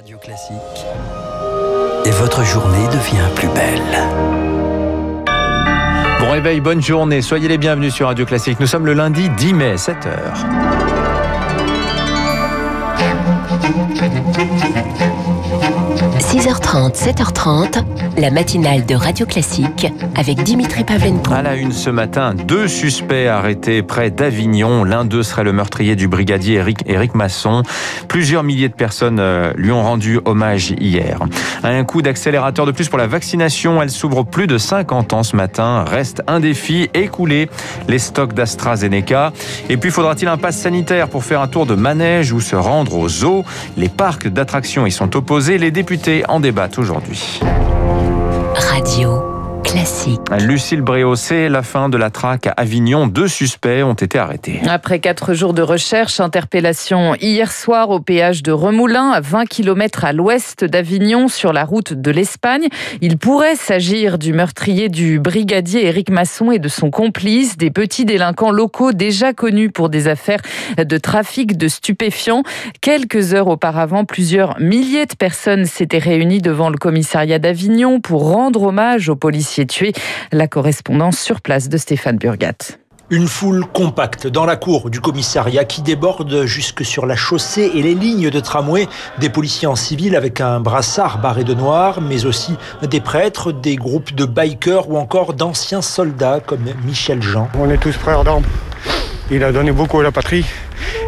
Radio Classique. Et votre journée devient plus belle. Bon réveil, bonne journée. Soyez les bienvenus sur Radio Classique. Nous sommes le lundi 10 mai, 7h. 6h30, 7h30, la matinale de Radio Classique avec Dimitri Pavlenko. À la une ce matin, deux suspects arrêtés près d'Avignon. L'un d'eux serait le meurtrier du brigadier Eric, Eric Masson. Plusieurs milliers de personnes euh, lui ont rendu hommage hier. Un coup d'accélérateur de plus pour la vaccination. Elle s'ouvre plus de 50 ans ce matin. Reste un défi, écouler les stocks d'AstraZeneca. Et puis, faudra-t-il un pass sanitaire pour faire un tour de manège ou se rendre aux zoos Les parcs d'attractions y sont opposés. Les députés en débattent aujourd'hui. Classique. Lucille Bréaussé, la fin de la traque à Avignon. Deux suspects ont été arrêtés. Après quatre jours de recherche, interpellation hier soir au péage de Remoulin, à 20 km à l'ouest d'Avignon, sur la route de l'Espagne. Il pourrait s'agir du meurtrier du brigadier Éric Masson et de son complice, des petits délinquants locaux déjà connus pour des affaires de trafic de stupéfiants. Quelques heures auparavant, plusieurs milliers de personnes s'étaient réunies devant le commissariat d'Avignon pour rendre hommage aux policiers tués. La correspondance sur place de Stéphane Burgat. Une foule compacte dans la cour du commissariat qui déborde jusque sur la chaussée et les lignes de tramway. Des policiers en civil avec un brassard barré de noir, mais aussi des prêtres, des groupes de bikers ou encore d'anciens soldats comme Michel Jean. On est tous frères d'armes. Il a donné beaucoup à la patrie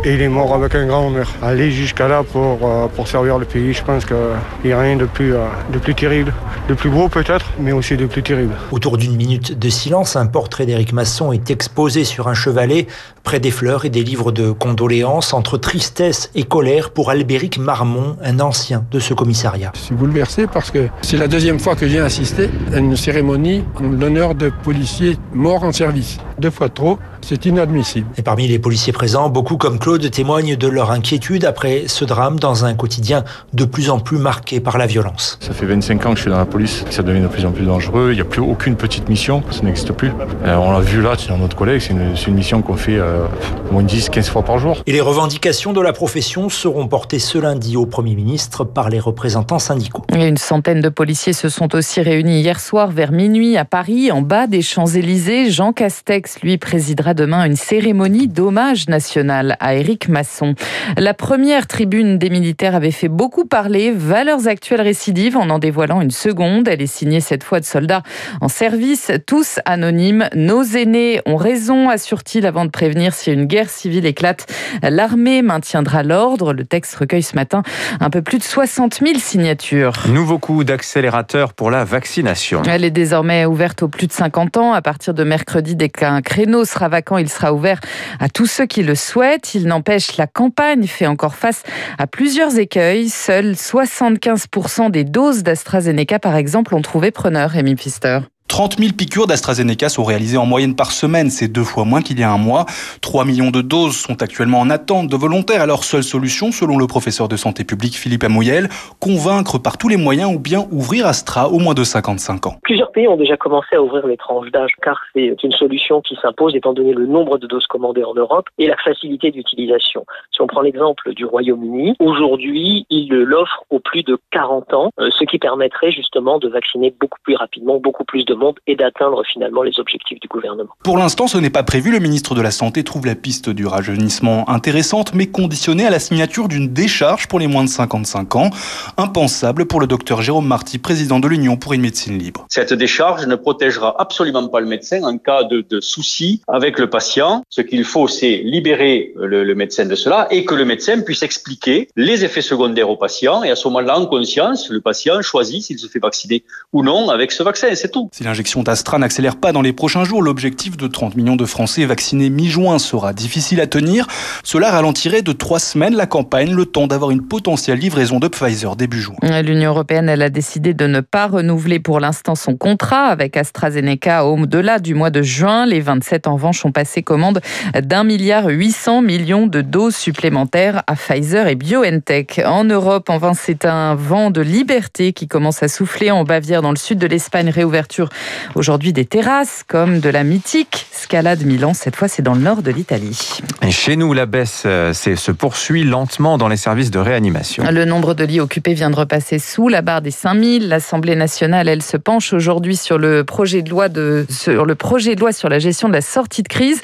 et il est mort avec un grand honneur. Aller jusqu'à là pour, euh, pour servir le pays, je pense qu'il n'y a rien de plus, euh, de plus terrible. De plus beau peut-être, mais aussi de plus terrible. Autour d'une minute de silence, un portrait d'Éric Masson est exposé sur un chevalet, près des fleurs et des livres de condoléances, entre tristesse et colère pour Albéric Marmont, un ancien de ce commissariat. Je suis bouleversé parce que c'est la deuxième fois que j'ai assisté à une cérémonie en l'honneur de policiers morts en service. Deux fois trop, c'est inadmissible. Et parmi les policiers présents, beaucoup comme Claude témoignent de leur inquiétude après ce drame dans un quotidien de plus en plus marqué par la violence. Ça fait 25 ans que je suis dans la police, ça devient de plus en plus dangereux, il n'y a plus aucune petite mission, ça n'existe plus. Euh, on l'a vu là, c'est notre collègue, c'est une, une, mission qu'on fait euh, moins 10-15 fois par jour. Et les revendications de la profession seront portées ce lundi au Premier ministre par les représentants syndicaux. Et une centaine de policiers se sont aussi réunis hier soir vers minuit à Paris, en bas des Champs-Élysées. Jean Castex, lui, présidera demain une cérémonie d'hommage national à Éric Masson. La première tribune des militaires avait fait beaucoup parler. Valeurs actuelles récidives en en dévoilant une seconde. Elle est signée cette fois de soldats en service, tous anonymes. Nos aînés ont raison, assure-t-il avant de prévenir si une guerre civile éclate. L'armée maintiendra l'ordre. Le texte recueille ce matin un peu plus de 60 000 signatures. Nouveau coup d'accélérateur pour la vaccination. Elle est désormais ouverte aux plus de 50 ans. À partir de mercredi, dès créneau sera vacant, il sera ouvert à tous ceux qui le souhaitent. Il n'empêche, la campagne fait encore face à plusieurs écueils. Seuls 75% des doses d'AstraZeneca, par exemple, ont trouvé preneur, Rémi Pfister. 30 000 piqûres d'AstraZeneca sont réalisées en moyenne par semaine, c'est deux fois moins qu'il y a un mois. 3 millions de doses sont actuellement en attente de volontaires. Alors seule solution, selon le professeur de santé publique Philippe Amouyel, convaincre par tous les moyens ou bien ouvrir Astra au moins de 55 ans. Plusieurs pays ont déjà commencé à ouvrir les tranches d'âge car c'est une solution qui s'impose étant donné le nombre de doses commandées en Europe et la facilité d'utilisation. Si on prend l'exemple du Royaume-Uni, aujourd'hui, il l'offre aux plus de 40 ans, euh, ce qui permettrait justement de vacciner beaucoup plus rapidement, beaucoup plus de monde et d'atteindre finalement les objectifs du gouvernement. Pour l'instant, ce n'est pas prévu. Le ministre de la Santé trouve la piste du rajeunissement intéressante, mais conditionnée à la signature d'une décharge pour les moins de 55 ans. Impensable pour le docteur Jérôme Marty, président de l'Union pour une médecine libre. Cette décharge ne protégera absolument pas le médecin en cas de, de souci avec le patient. Ce qu'il faut, c'est libérer le, le médecin de cela et que le médecin puisse expliquer les effets secondaires au patient. Et à ce moment-là, en conscience, le patient choisit s'il se fait vacciner ou non avec ce vaccin. C'est tout. L'injection d'Astra n'accélère pas dans les prochains jours, l'objectif de 30 millions de Français vaccinés mi-juin sera difficile à tenir. Cela ralentirait de trois semaines la campagne, le temps d'avoir une potentielle livraison de Pfizer début juin. L'Union européenne, a décidé de ne pas renouveler pour l'instant son contrat avec AstraZeneca au-delà du mois de juin. Les 27 en revanche ont passé commande d'un milliard 800 millions de doses supplémentaires à Pfizer et BioNTech. En Europe, enfin, c'est un vent de liberté qui commence à souffler en Bavière, dans le sud de l'Espagne. Réouverture aujourd'hui des terrasses comme de la mythique Scala de Milan. Cette fois, c'est dans le nord de l'Italie. Et chez nous, la baisse euh, se poursuit lentement dans les services de réanimation. Le nombre de lits occupés vient de repasser sous la barre des 5000. L'Assemblée nationale, elle, se penche aujourd'hui sur le projet de loi de, sur le projet de loi sur la gestion de la sortie de crise,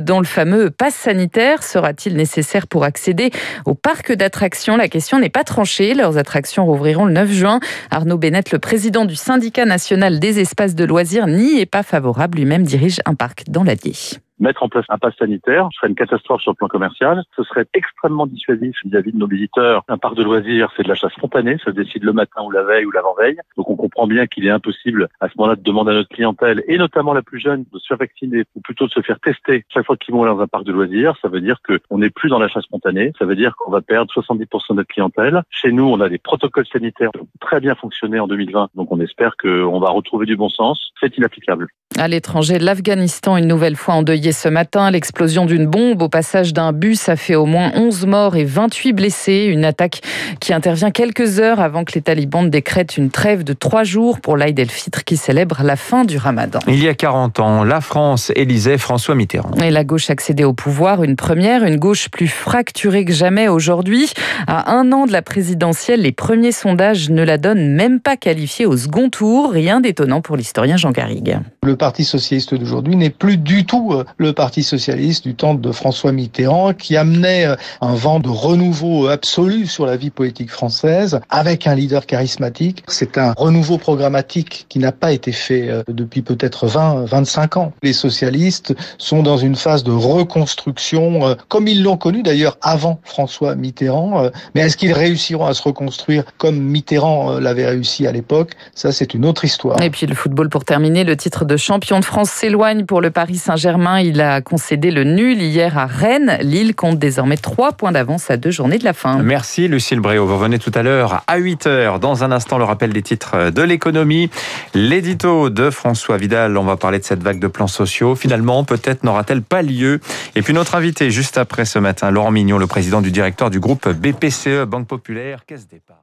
dont le fameux pass sanitaire sera-t-il nécessaire pour accéder au parc d'attractions? La question n'est pas tranchée. Leurs attractions rouvriront le 9 juin. Arnaud Bennett, le président du syndicat national des espaces de loisirs, n'y est pas favorable. Lui-même dirige un parc dans l'Allier mettre en place un pass sanitaire serait une catastrophe sur le plan commercial. Ce serait extrêmement dissuasif vis-à-vis de nos visiteurs. Un parc de loisirs, c'est de l'achat spontané. Ça se décide le matin ou la veille ou l'avant-veille. Donc on comprend bien qu'il est impossible à ce moment-là de demander à notre clientèle, et notamment la plus jeune, de se faire vacciner ou plutôt de se faire tester chaque fois qu'ils vont dans un parc de loisirs. Ça veut dire qu'on n'est plus dans l'achat spontané. Ça veut dire qu'on va perdre 70% de notre clientèle. Chez nous, on a des protocoles sanitaires qui ont très bien fonctionné en 2020. Donc on espère qu'on va retrouver du bon sens. C'est inapplicable. À l'étranger, l'Afghanistan, une nouvelle fois endeuillé ce matin. L'explosion d'une bombe au passage d'un bus a fait au moins 11 morts et 28 blessés. Une attaque qui intervient quelques heures avant que les talibans décrètent une trêve de trois jours pour l'Aïd el-Fitr qui célèbre la fin du ramadan. Il y a 40 ans, la France élisait François Mitterrand. Et la gauche accédait au pouvoir, une première, une gauche plus fracturée que jamais aujourd'hui. À un an de la présidentielle, les premiers sondages ne la donnent même pas qualifiée au second tour. Rien d'étonnant pour l'historien Jean Garrigue. Parti socialiste d'aujourd'hui n'est plus du tout euh, le Parti socialiste du temps de François Mitterrand qui amenait euh, un vent de renouveau absolu sur la vie politique française avec un leader charismatique. C'est un renouveau programmatique qui n'a pas été fait euh, depuis peut-être 20, 25 ans. Les socialistes sont dans une phase de reconstruction comme ils l'ont connu d'ailleurs avant François Mitterrand. Mais est-ce qu'ils réussiront à se reconstruire comme Mitterrand l'avait réussi à l'époque? Ça, c'est une autre histoire. Et puis le football pour terminer, le titre de champion champion de France s'éloigne pour le Paris Saint-Germain. Il a concédé le nul hier à Rennes. Lille compte désormais trois points d'avance à deux journées de la fin. Merci Lucille Bréau. Vous revenez tout à l'heure à 8h. Dans un instant, le rappel des titres de l'économie. L'édito de François Vidal. On va parler de cette vague de plans sociaux. Finalement, peut-être n'aura-t-elle pas lieu. Et puis notre invité juste après ce matin, Laurent Mignon, le président du directeur du groupe BPCE, Banque Populaire, Caisse Départ.